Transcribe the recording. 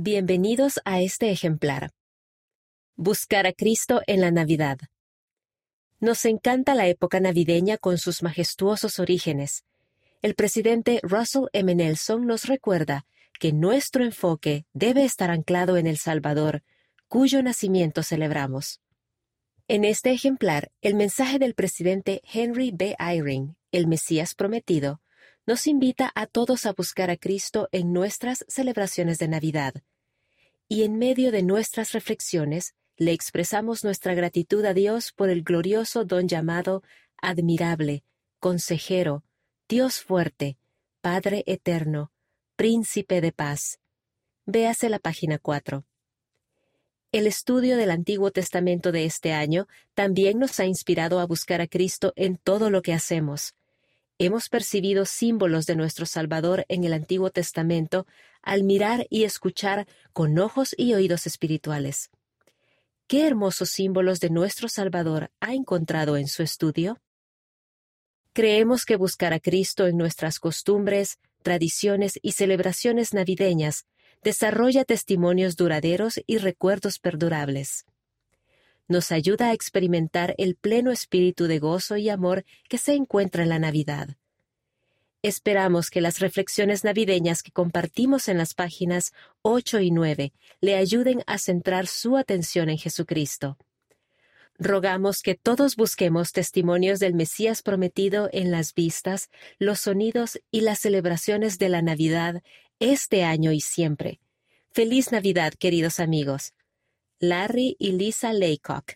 Bienvenidos a este ejemplar. Buscar a Cristo en la Navidad. Nos encanta la época navideña con sus majestuosos orígenes. El presidente Russell M. Nelson nos recuerda que nuestro enfoque debe estar anclado en el Salvador, cuyo nacimiento celebramos. En este ejemplar, el mensaje del presidente Henry B. Eyring, el Mesías prometido, nos invita a todos a buscar a Cristo en nuestras celebraciones de Navidad. Y en medio de nuestras reflexiones, le expresamos nuestra gratitud a Dios por el glorioso don llamado admirable, consejero, Dios fuerte, Padre eterno, príncipe de paz. Véase la página 4. El estudio del Antiguo Testamento de este año también nos ha inspirado a buscar a Cristo en todo lo que hacemos. Hemos percibido símbolos de nuestro Salvador en el Antiguo Testamento al mirar y escuchar con ojos y oídos espirituales. ¿Qué hermosos símbolos de nuestro Salvador ha encontrado en su estudio? Creemos que buscar a Cristo en nuestras costumbres, tradiciones y celebraciones navideñas desarrolla testimonios duraderos y recuerdos perdurables nos ayuda a experimentar el pleno espíritu de gozo y amor que se encuentra en la Navidad. Esperamos que las reflexiones navideñas que compartimos en las páginas 8 y 9 le ayuden a centrar su atención en Jesucristo. Rogamos que todos busquemos testimonios del Mesías prometido en las vistas, los sonidos y las celebraciones de la Navidad este año y siempre. Feliz Navidad, queridos amigos. Larry y Lisa Laycock.